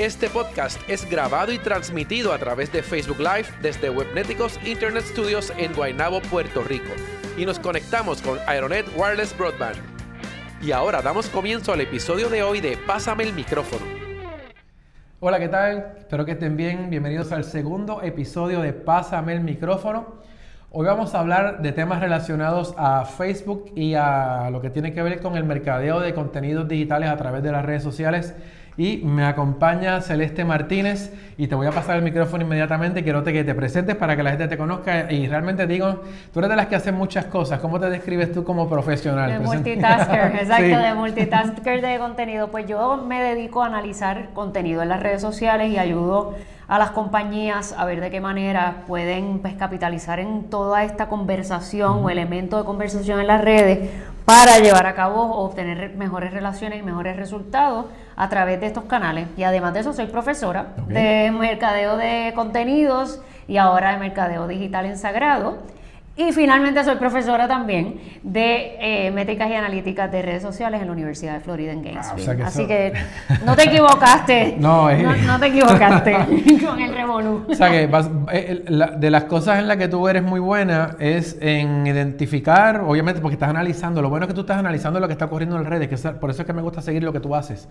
Este podcast es grabado y transmitido a través de Facebook Live desde Webneticos Internet Studios en Guaynabo, Puerto Rico. Y nos conectamos con Aeronet Wireless Broadband. Y ahora damos comienzo al episodio de hoy de Pásame el micrófono. Hola, ¿qué tal? Espero que estén bien. Bienvenidos al segundo episodio de Pásame el micrófono. Hoy vamos a hablar de temas relacionados a Facebook y a lo que tiene que ver con el mercadeo de contenidos digitales a través de las redes sociales y me acompaña Celeste Martínez y te voy a pasar el micrófono inmediatamente. Quiero que te presentes para que la gente te conozca y realmente digo, tú eres de las que hacen muchas cosas. ¿Cómo te describes tú como profesional? De multitasker, exacto, de multitasker de contenido. Pues yo me dedico a analizar contenido en las redes sociales y ayudo a las compañías a ver de qué manera pueden pues, capitalizar en toda esta conversación o elemento de conversación en las redes para llevar a cabo o obtener mejores relaciones y mejores resultados a través de estos canales. Y además de eso, soy profesora de mercadeo de contenidos y ahora de mercadeo digital en Sagrado. Y finalmente soy profesora también de eh, métricas y analíticas de redes sociales en la Universidad de Florida en Gainesville. Así que no te equivocaste. no, no, te equivocaste con el revolú. O sea que eh, de las cosas en las que tú eres muy buena es en identificar, obviamente porque estás analizando, lo bueno es que tú estás analizando lo que está ocurriendo en las redes, que por eso es que me gusta seguir lo que tú haces.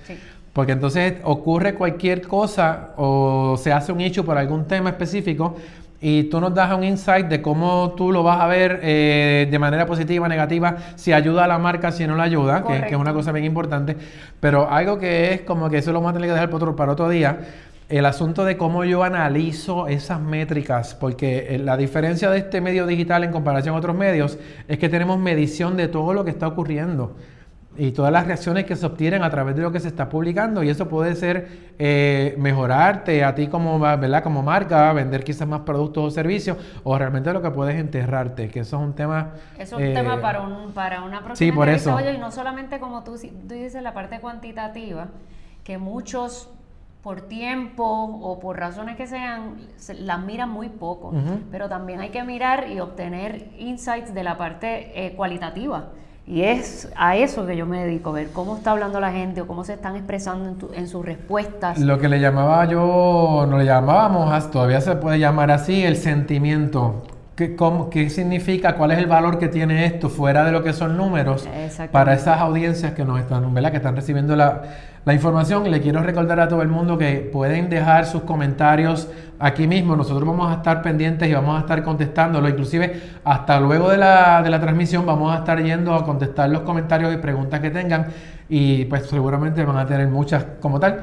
Porque entonces ocurre cualquier cosa o se hace un hecho por algún tema específico y tú nos das un insight de cómo tú lo vas a ver eh, de manera positiva, negativa, si ayuda a la marca, si no la ayuda, que, es una cosa bien importante. Pero algo que es como que eso lo vamos a tener que dejar para otro, para otro día, el asunto de cómo yo analizo esas métricas, porque eh, la diferencia de este medio digital en comparación a otros medios es que tenemos medición de todo lo que está ocurriendo y todas las reacciones que se obtienen a través de lo que se está publicando y eso puede ser eh, mejorarte a ti como, ¿verdad? como marca, vender quizás más productos o servicios o realmente lo que puedes enterrarte, que eso es un tema... Eso es un tema eh, para, un, para una próxima sí, por eso. y no solamente como tú, tú dices la parte cuantitativa, que muchos por tiempo o por razones que sean, las miran muy poco, pero también hay que mirar y obtener insights de la parte eh, cualitativa y es a eso que yo me dedico, ver cómo está hablando la gente o cómo se están expresando en, sus respuestas. Lo que le llamaba yo, no le llamábamos, todavía se puede llamar así, el sentimiento. ¿Qué, cómo, ¿Qué significa? ¿Cuál es el valor que tiene esto fuera de lo que son números para esas audiencias que nos están, ¿verdad? que están recibiendo la, la información? Le quiero recordar a todo el mundo que pueden dejar sus comentarios aquí mismo. Nosotros vamos a estar pendientes y vamos a estar contestándolo. Inclusive hasta luego de la, de la transmisión vamos a estar yendo a contestar los comentarios y preguntas que tengan y pues seguramente van a tener muchas como tal.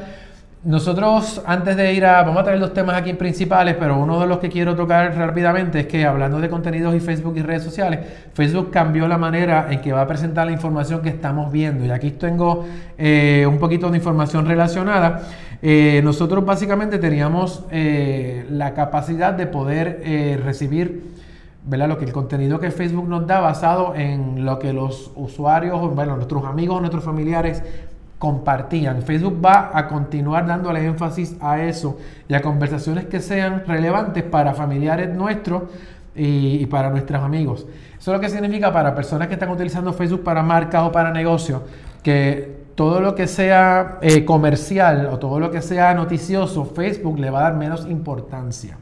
Nosotros, antes de ir a, vamos a traer dos temas aquí principales, pero uno de los que quiero tocar rápidamente es que hablando de contenidos y Facebook y redes sociales, Facebook cambió la manera en que va a presentar la información que estamos viendo. Y aquí tengo eh, un poquito de información relacionada. Eh, nosotros básicamente teníamos eh, la capacidad de poder recibir ¿verdad? Lo que el contenido que Facebook nos da basado en lo que los usuarios, bueno, nuestros amigos, nuestros familiares compartían. Facebook va a continuar dándole énfasis a eso y a conversaciones que sean relevantes para familiares nuestros y, para nuestros amigos. Eso es lo que significa para personas que están utilizando Facebook para marcas o para negocios, que todo lo que sea eh, comercial o todo lo que sea noticioso, Facebook le va a dar menos importancia.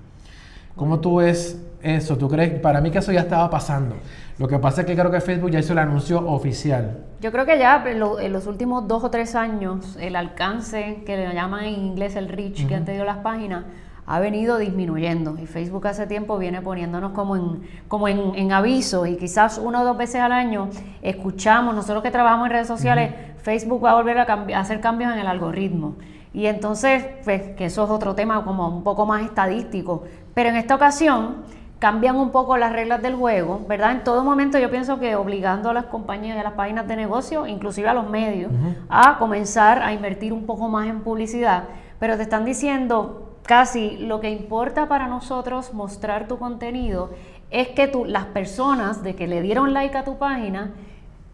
¿Cómo tú ves eso? ¿Tú crees? Para mí que eso ya estaba pasando. Lo que pasa es que creo que Facebook ya hizo el anuncio oficial. Yo creo que ya en, los últimos dos o tres años el alcance que le llaman en inglés el reach que han tenido las páginas ha venido disminuyendo y Facebook hace tiempo viene poniéndonos como en, como en, aviso y quizás una o dos veces al año escuchamos, nosotros que trabajamos en redes sociales, Facebook va a volver a, a, hacer cambios en el algoritmo. Y entonces, pues, que eso es otro tema como un poco más estadístico. Pero en esta ocasión cambian un poco las reglas del juego, ¿verdad? En todo momento yo pienso que obligando a las compañías y a las páginas de negocio, inclusive a los medios, a comenzar a invertir un poco más en publicidad, pero te están diciendo casi lo que importa para nosotros mostrar tu contenido es que tú, las personas de que le dieron like a tu página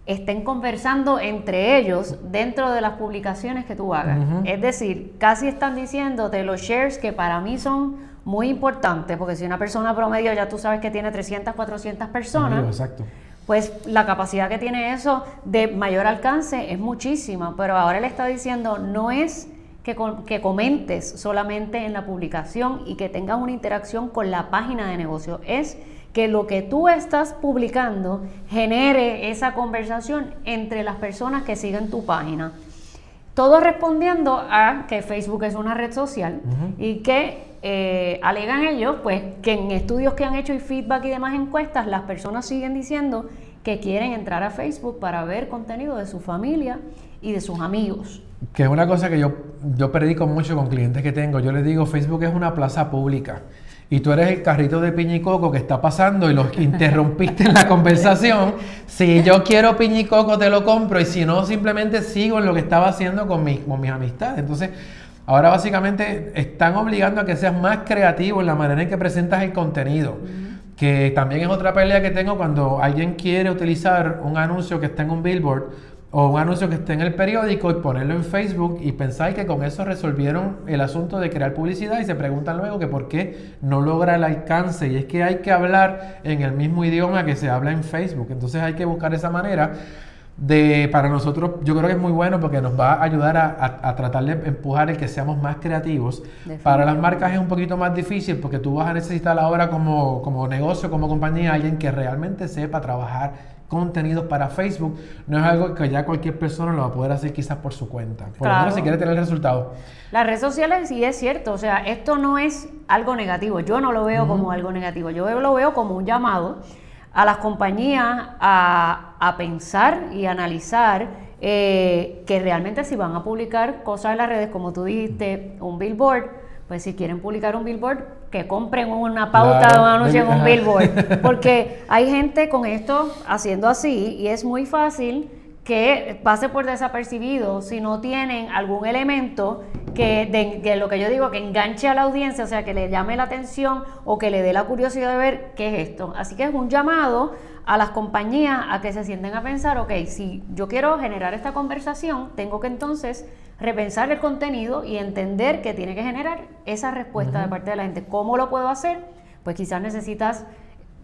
estén conversando entre ellos dentro de las publicaciones que tú hagas. Es decir, casi están diciéndote los shares que para mí son muy importantes, porque si una persona promedio ya tú sabes que tiene 300, 400 personas, exacto. pues la capacidad que tiene eso de mayor alcance es muchísima, pero ahora él está diciendo no es que, que comentes solamente en la publicación y que tengas una interacción con la página de negocio, es que lo que tú estás publicando genere esa conversación entre las personas que siguen tu página. Todo respondiendo a que Facebook es una red social y que eh, alegan ellos, pues que en estudios que han hecho y feedback y demás encuestas, las personas siguen diciendo que quieren entrar a Facebook para ver contenido de su familia y de sus amigos. Que es una cosa que yo, yo predico mucho con clientes que tengo. Yo les digo, Facebook es una plaza pública y tú eres el carrito de piñicoco que está pasando y los interrumpiste en la conversación, si yo quiero piñicoco te lo compro y si no simplemente sigo en lo que estaba haciendo con, con mis amistades. Entonces, ahora básicamente están obligando a que seas más creativo en la manera en que presentas el contenido. Que también es otra pelea que tengo cuando alguien quiere utilizar un anuncio que está en un billboard o un anuncio que esté en el periódico y ponerlo en Facebook y pensar que con eso resolvieron el asunto de crear publicidad y se preguntan luego que por qué no logra el alcance y es que hay que hablar en el mismo idioma que se habla en Facebook. Entonces hay que buscar esa manera de, para nosotros yo creo que es muy bueno porque nos va a ayudar a, tratar de empujar el que seamos más creativos. Para las marcas es un poquito más difícil porque tú vas a necesitar ahora como, como negocio, como compañía, alguien que realmente sepa trabajar contenidos para Facebook, no es algo que ya cualquier persona lo va a poder hacer quizás por su cuenta. Por lo menos si quiere tener el resultado. Las redes sociales sí es cierto, o sea, esto no es algo negativo, yo no lo veo como algo negativo, yo lo veo como un llamado a las compañías a, pensar y analizar eh, que realmente si van a publicar cosas en las redes, como tú dijiste, un billboard, pues si quieren publicar un billboard, que compren una pauta o un anuncio en un billboard. Porque hay gente con esto haciendo así y es muy fácil que pase por desapercibido si no tienen algún elemento que, de, lo que yo digo, que enganche a la audiencia, o sea, que le llame la atención o que le dé la curiosidad de ver qué es esto. Así que es un llamado a las compañías a que se sienten a pensar, ok, si yo quiero generar esta conversación, tengo que entonces repensar el contenido y entender que tiene que generar esa respuesta de parte de la gente. ¿Cómo lo puedo hacer? Pues quizás necesitas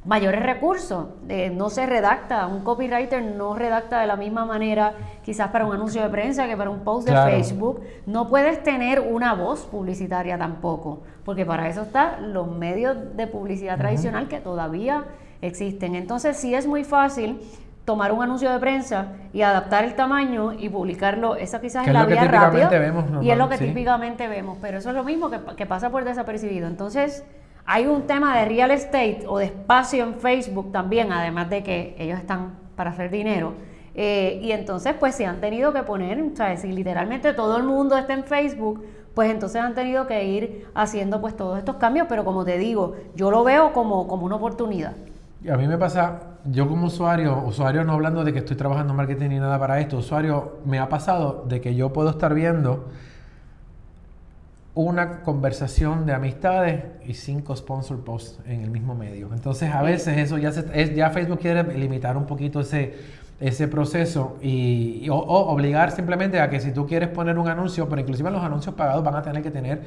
mayores recursos. Eh, no se redacta, un copywriter no redacta de la misma manera quizás para un anuncio de prensa que para un post de Facebook. No puedes tener una voz publicitaria tampoco, porque para eso están los medios de publicidad tradicional que todavía existen. Entonces sí es muy fácil tomar un anuncio de prensa y adaptar el tamaño y publicarlo, esa quizás es la vía rápida. y es lo que típicamente vemos, pero eso es lo mismo que, pasa por desapercibido. Entonces, hay un tema de real estate o de espacio en Facebook también, además de que ellos están para hacer dinero. Eh, y entonces, pues se han tenido que poner, sea, si literalmente todo el mundo está en Facebook, pues entonces han tenido que ir haciendo pues todos estos cambios, pero como te digo, yo lo veo como, como una oportunidad. A mí me pasa, yo como usuario, usuario no hablando de que estoy trabajando en marketing ni nada para esto, usuario me ha pasado de que yo puedo estar viendo una conversación de amistades y cinco sponsor posts en el mismo medio. Entonces a veces eso ya, es, ya Facebook quiere limitar un poquito ese, ese proceso y, o, obligar simplemente a que si tú quieres poner un anuncio, pero inclusive los anuncios pagados van a tener que tener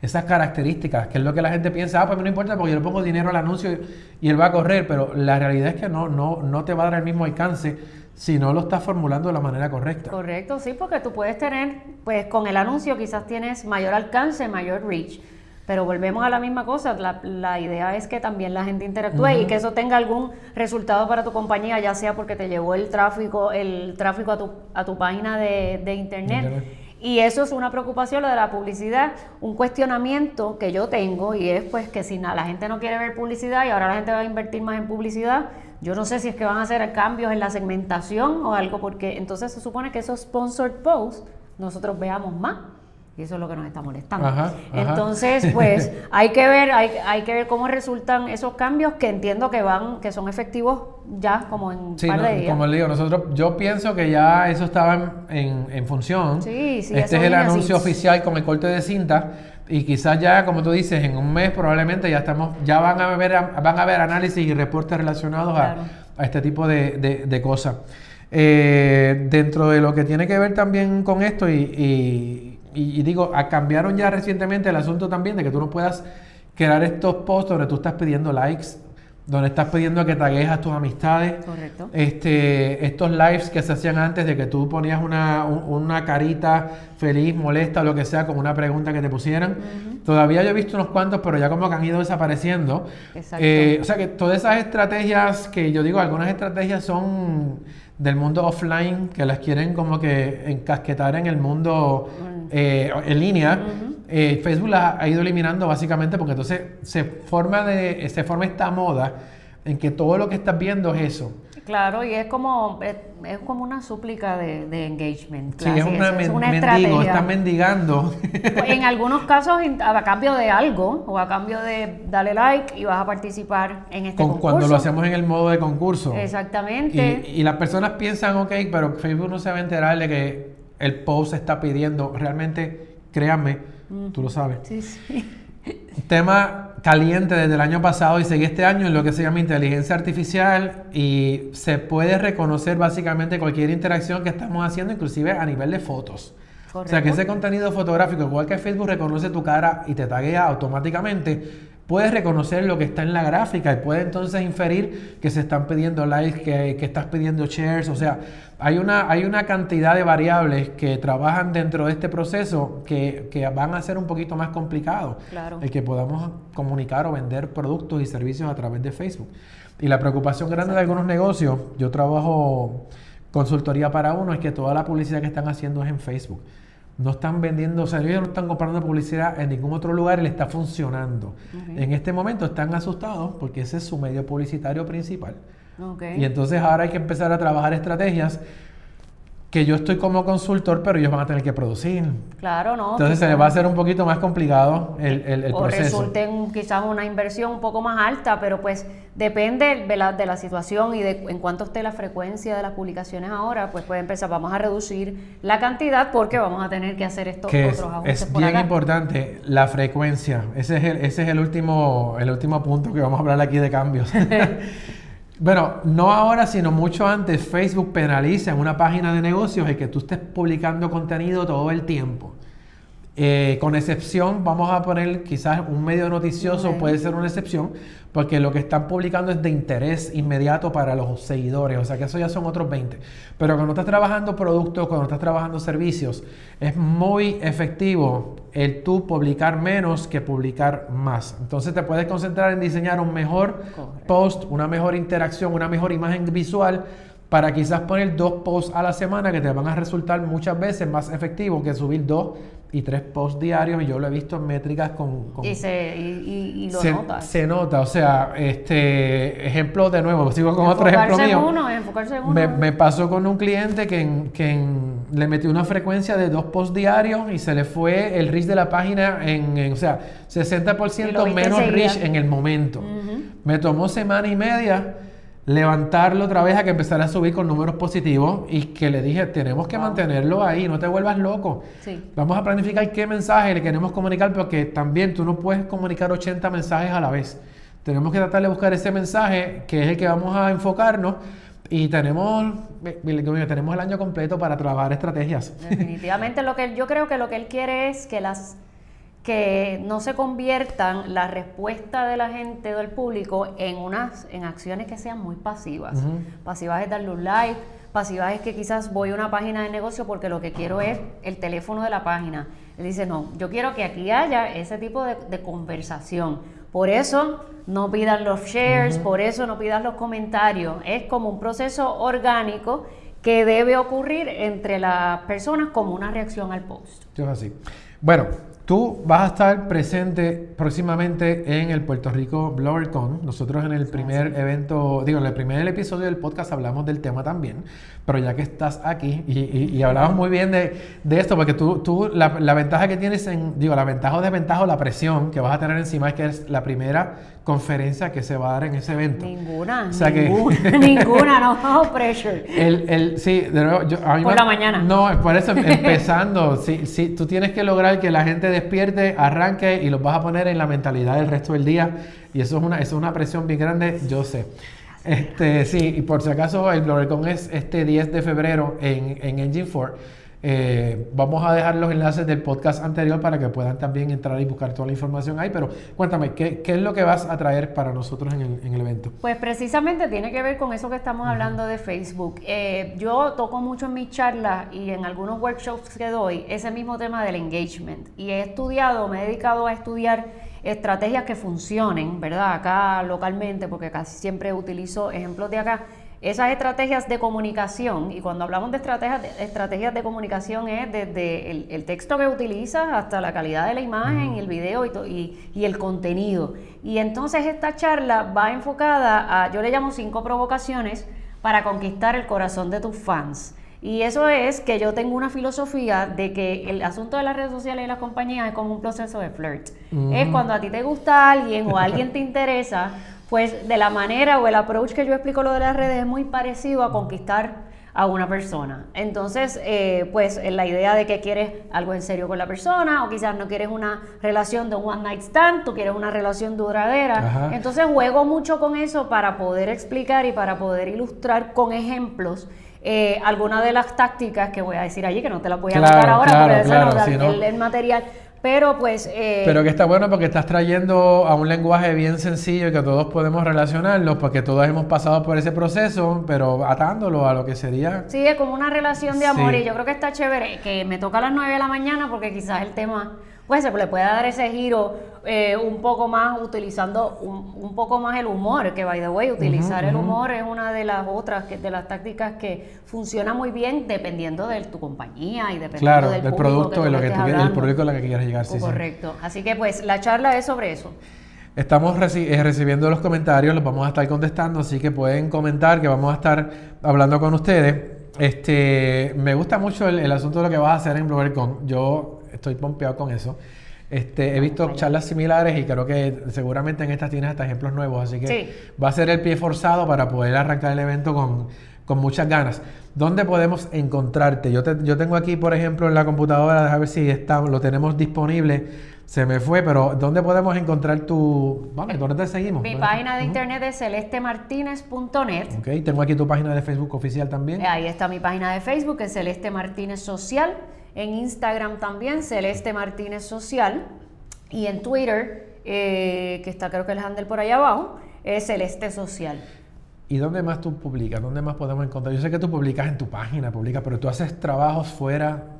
esas características, que es lo que la gente piensa, ah, pues no importa porque yo le pongo dinero al anuncio y, él va a correr, pero la realidad es que no, no, no te va a dar el mismo alcance si no lo estás formulando de la manera correcta. Correcto, sí, porque tú puedes tener, pues con el anuncio quizás tienes mayor alcance, mayor reach, pero volvemos a la misma cosa, la, idea es que también la gente interactúe y que eso tenga algún resultado para tu compañía, ya sea porque te llevó el tráfico, el tráfico a tu, a tu página de, internet y eso es una preocupación, lo de la publicidad, un cuestionamiento que yo tengo y es pues que si la gente no quiere ver publicidad y ahora la gente va a invertir más en publicidad, yo no sé si es que van a hacer cambios en la segmentación o algo, porque entonces se supone que esos sponsored posts nosotros veamos más. Y eso es lo que nos está molestando. Entonces, pues hay que ver, hay, hay, que ver cómo resultan esos cambios que entiendo que van, que son efectivos ya como en un par de días. Como le digo, nosotros, yo pienso que ya eso estaba en, en, función. Sí, sí, este es el anuncio oficial con el corte de cinta y quizás ya, como tú dices, en un mes probablemente ya estamos, ya van a ver, van a ver análisis y reportes relacionados a, este tipo de, cosas. Eh, dentro de lo que tiene que ver también con esto, y, y, digo, cambiaron ya recientemente el asunto también de que tú no puedas crear estos posts donde tú estás pidiendo likes donde estás pidiendo que tagues a tus amistades. Correcto. Este, estos lives que se hacían antes de que tú ponías una, una carita feliz, molesta o lo que sea con una pregunta que te pusieran. Todavía yo he visto unos cuantos, pero ya como que han ido desapareciendo. Exacto. Eh, o sea que todas esas estrategias que yo digo, algunas estrategias son del mundo offline, que las quieren como que encasquetar en el mundo eh, en línea. Eh, Facebook la ha ido eliminando básicamente porque entonces se forma, de, se forma esta moda en que todo lo que estás viendo es eso. Claro, y es como, es, como una súplica de, engagement. Sí, es una, es una mendigo, están mendigando. Pues, en algunos casos a cambio de algo o a cambio de darle like y vas a participar en este concurso. Cuando lo hacemos en el modo de concurso. Exactamente. Y, y las personas piensan, ok, pero Facebook no se va a enterar de que el post está pidiendo. Realmente, créanme, Tú lo sabes. Sí, sí. Tema caliente desde el año pasado y sigue este año en lo que se llama inteligencia artificial y se puede reconocer básicamente cualquier interacción que estamos haciendo, inclusive a nivel de fotos. O sea que ese contenido fotográfico, igual que Facebook reconoce tu cara y te taguea automáticamente, puedes reconocer lo que está en la gráfica y puede entonces inferir que se están pidiendo likes, que, que, estás pidiendo shares. O sea, hay una, hay una cantidad de variables que trabajan dentro de este proceso que, que van a ser un poquito más complicado el que podamos comunicar o vender productos y servicios a través de Facebook. Y la preocupación grande de algunos negocios, yo trabajo consultoría para uno, es que toda la publicidad que están haciendo es en Facebook no están vendiendo, o sea, ellos no están comprando publicidad en ningún otro lugar y le está funcionando. En este momento están asustados porque ese es su medio publicitario principal. Y entonces ahora hay que empezar a trabajar estrategias que yo estoy como consultor, pero ellos van a tener que producir. Claro, ¿no? Entonces se les va a hacer un poquito más complicado el, el, el o proceso. resulten quizás una inversión un poco más alta, pero pues depende de la, de la situación y de en cuánto esté la frecuencia de las publicaciones ahora, pues puede empezar, vamos a reducir la cantidad porque vamos a tener que hacer estos otros ajustes Es bien importante la frecuencia. Ese es el, ese es el último, el último punto que vamos a hablar aquí de cambios. Bueno, no ahora, sino mucho antes, Facebook penaliza en una página de negocios el que tú estés publicando contenido todo el tiempo. Eh, con excepción, vamos a poner quizás un medio noticioso puede ser una excepción, porque lo que están publicando es de interés inmediato para los seguidores, o sea que eso ya son otros 20. Pero cuando estás trabajando productos, cuando estás trabajando servicios, es muy efectivo el tú publicar menos que publicar más. Entonces te puedes concentrar en diseñar un mejor post, una mejor interacción, una mejor imagen visual para quizás poner dos posts a la semana que te van a resultar muchas veces más efectivo que subir dos y tres posts diarios y yo lo he visto en métricas con... y, se, y, lo se, nota. Se nota, o sea, este ejemplo de nuevo, sigo con otro ejemplo mío. Uno, enfocarse en uno. Me, me, pasó con un cliente que, que le metió una frecuencia de dos posts diarios y se le fue el reach de la página en, o sea, 60% menos reach en el momento. Me tomó semana y media levantarlo otra vez a que empezara a subir con números positivos y que le dije, tenemos que mantenerlo ahí, no te vuelvas loco. Vamos a planificar qué mensaje le queremos comunicar porque también tú no puedes comunicar 80 mensajes a la vez. Tenemos que tratar de buscar ese mensaje que es el que vamos a enfocarnos y tenemos, tenemos el año completo para trabajar estrategias. Definitivamente lo que yo creo que lo que él quiere es que las que no se conviertan la respuesta de la gente o del público en unas en acciones que sean muy pasivas. Pasivas es darle un like, pasivas es que quizás voy a una página de negocio porque lo que quiero es el teléfono de la página. Él dice, no, yo quiero que aquí haya ese tipo de, conversación. Por eso no pidan los shares, por eso no pidan los comentarios. Es como un proceso orgánico que debe ocurrir entre las personas como una reacción al post. Es así. Bueno, Tú vas a estar presente próximamente en el Puerto Rico BloggerCon. Nosotros en el primer evento, digo, en el primer episodio del podcast hablamos del tema también, pero ya que estás aquí y, y, hablamos muy bien de, de, esto, porque tú, tú la, la, ventaja que tienes en, digo, la ventaja o desventaja o la presión que vas a tener encima es que es la primera conferencia que se va a dar en ese evento. Ninguna, ninguna, ninguna, no, pressure. El, el, sí, de nuevo, yo, a mí por la mañana. No, por eso empezando, sí, sí, tú tienes que lograr que la gente de despierte, arranque y los vas a poner en la mentalidad del resto del día. Y eso es una, eso es una presión bien grande, yo sé. Este, sí, y por si acaso el BloggerCon es este 10 de febrero en, en Engine 4. Eh, vamos a dejar los enlaces del podcast anterior para que puedan también entrar y buscar toda la información ahí. Pero cuéntame, ¿qué, es lo que vas a traer para nosotros en el, evento? Pues precisamente tiene que ver con eso que estamos hablando de Facebook. Eh, yo toco mucho en mis charlas y en algunos workshops que doy ese mismo tema del engagement. Y he estudiado, me he dedicado a estudiar estrategias que funcionen, ¿verdad? Acá localmente, porque casi siempre utilizo ejemplos de acá esas estrategias de comunicación, y cuando hablamos de estrategias de, estrategias de comunicación es desde el, texto que utilizas hasta la calidad de la imagen, el video y, y, el contenido. Y entonces esta charla va enfocada a, yo le llamo cinco provocaciones para conquistar el corazón de tus fans. Y eso es que yo tengo una filosofía de que el asunto de las redes sociales y las compañías es como un proceso de flirt. Es cuando a ti te gusta alguien o alguien te interesa, pues de la manera o el approach que yo explico lo de las redes es muy parecido a conquistar a una persona. Entonces, eh, pues la idea de que quieres algo en serio con la persona o quizás no quieres una relación de un one night stand, tú quieres una relación duradera. Entonces juego mucho con eso para poder explicar y para poder ilustrar con ejemplos eh, algunas de las tácticas que voy a decir allí, que no te las voy a contar ahora, porque eso no da el material pero pues... Eh, Pero que está bueno porque estás trayendo a un lenguaje bien sencillo y que todos podemos relacionarlo, porque todos hemos pasado por ese proceso, pero atándolo a lo que sería... Sí, es como una relación de amor y yo creo que está chévere que me toca a las 9 de la mañana porque quizás el tema pues se le puede dar ese giro eh, un poco más utilizando un, poco más el humor, que by the way, utilizar el humor es una de las otras, que, de las tácticas que funciona muy bien dependiendo de tu compañía y dependiendo del, producto, de lo que tú, el producto a lo que quieras llegar. Sí, correcto. Así que pues la charla es sobre eso. Estamos eh, recibiendo los comentarios, los vamos a estar contestando, así que pueden comentar que vamos a estar hablando con ustedes. Este, me gusta mucho el, asunto de lo que vas a hacer en BloggerCon. Yo estoy pompeado con eso. Este, he visto charlas similares y creo que seguramente en estas tienes hasta ejemplos nuevos, así que va a ser el pie forzado para poder arrancar el evento con, con muchas ganas. ¿Dónde podemos encontrarte? Yo, yo tengo aquí, por ejemplo, en la computadora, a ver si está, lo tenemos disponible. Se me fue, pero ¿dónde podemos encontrar tu... Vale, ¿dónde te seguimos? Mi página de internet es celestemartinez.net. Ok, tengo aquí tu página de Facebook oficial también. Ahí está mi página de Facebook, es Celeste Martínez Social. En Instagram también, Celeste Martínez Social. Y en Twitter, eh, que está creo que el handle por ahí abajo, es Celeste Social. ¿Y dónde más tú publicas? ¿Dónde más podemos encontrar? Yo sé que tú publicas en tu página, publicas, pero tú haces trabajos fuera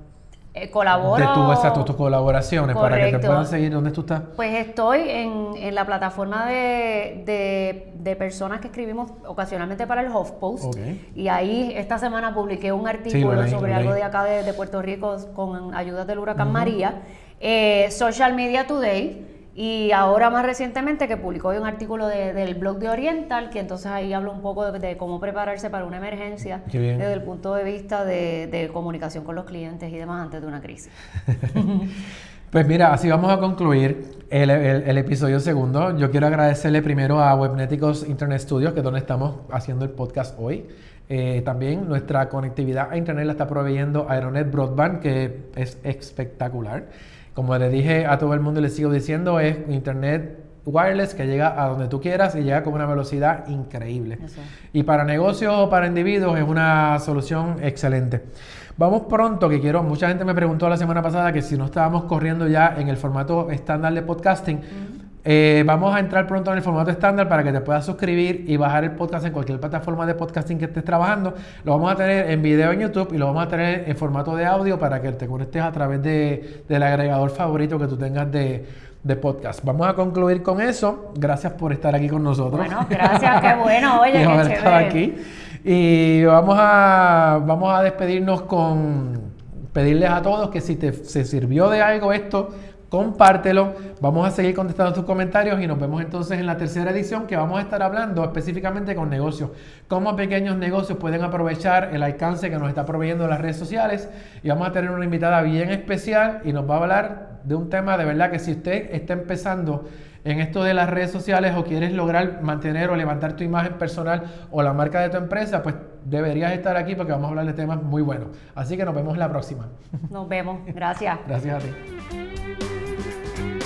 eh, colaboro. De tu, exacto, tus colaboraciones para que te puedan seguir. ¿Dónde tú estás? Pues estoy en, en la plataforma de, de, de, personas que escribimos ocasionalmente para el HuffPost. Y ahí esta semana publiqué un artículo sobre algo de acá de, Puerto Rico con ayuda del huracán María. Eh, Social Media Today y ahora más recientemente que publicó un artículo del blog de Oriental, que entonces ahí hablo un poco de, cómo prepararse para una emergencia desde el punto de vista de, comunicación con los clientes y demás antes de una crisis. pues mira, así vamos a concluir el, episodio segundo. Yo quiero agradecerle primero a Webneticos Internet Studios, que es donde estamos haciendo el podcast hoy. Eh, también nuestra conectividad a Internet la está proveyendo Aeronet Broadband, que es espectacular. Como le dije a todo el mundo y le sigo diciendo, es internet wireless que llega a donde tú quieras y llega con una velocidad increíble. Y para negocios o para individuos es una solución excelente. Vamos pronto, que quiero, mucha gente me preguntó la semana pasada que si no estábamos corriendo ya en el formato estándar de podcasting. Eh, vamos a entrar pronto en el formato estándar para que te puedas suscribir y bajar el podcast en cualquier plataforma de podcasting que estés trabajando. Lo vamos a tener en video en YouTube y lo vamos a tener en formato de audio para que te conectes a través de, del agregador favorito que tú tengas de, podcast. Vamos a concluir con eso. Gracias por estar aquí con nosotros. Bueno, gracias, qué bueno. Oye, qué chévere. aquí. Y vamos a, vamos a despedirnos con pedirles a todos que si te se sirvió de algo esto, compártelo. Vamos a seguir contestando tus comentarios y nos vemos entonces en la tercera edición que vamos a estar hablando específicamente con negocios. Cómo pequeños negocios pueden aprovechar el alcance que nos está proveyendo las redes sociales. Y vamos a tener una invitada bien especial y nos va a hablar de un tema de verdad que si usted está empezando en esto de las redes sociales o quieres lograr mantener o levantar tu imagen personal o la marca de tu empresa, pues deberías estar aquí porque vamos a hablar de temas muy buenos. Así que nos vemos la próxima. Nos vemos. Gracias. Gracias a ti.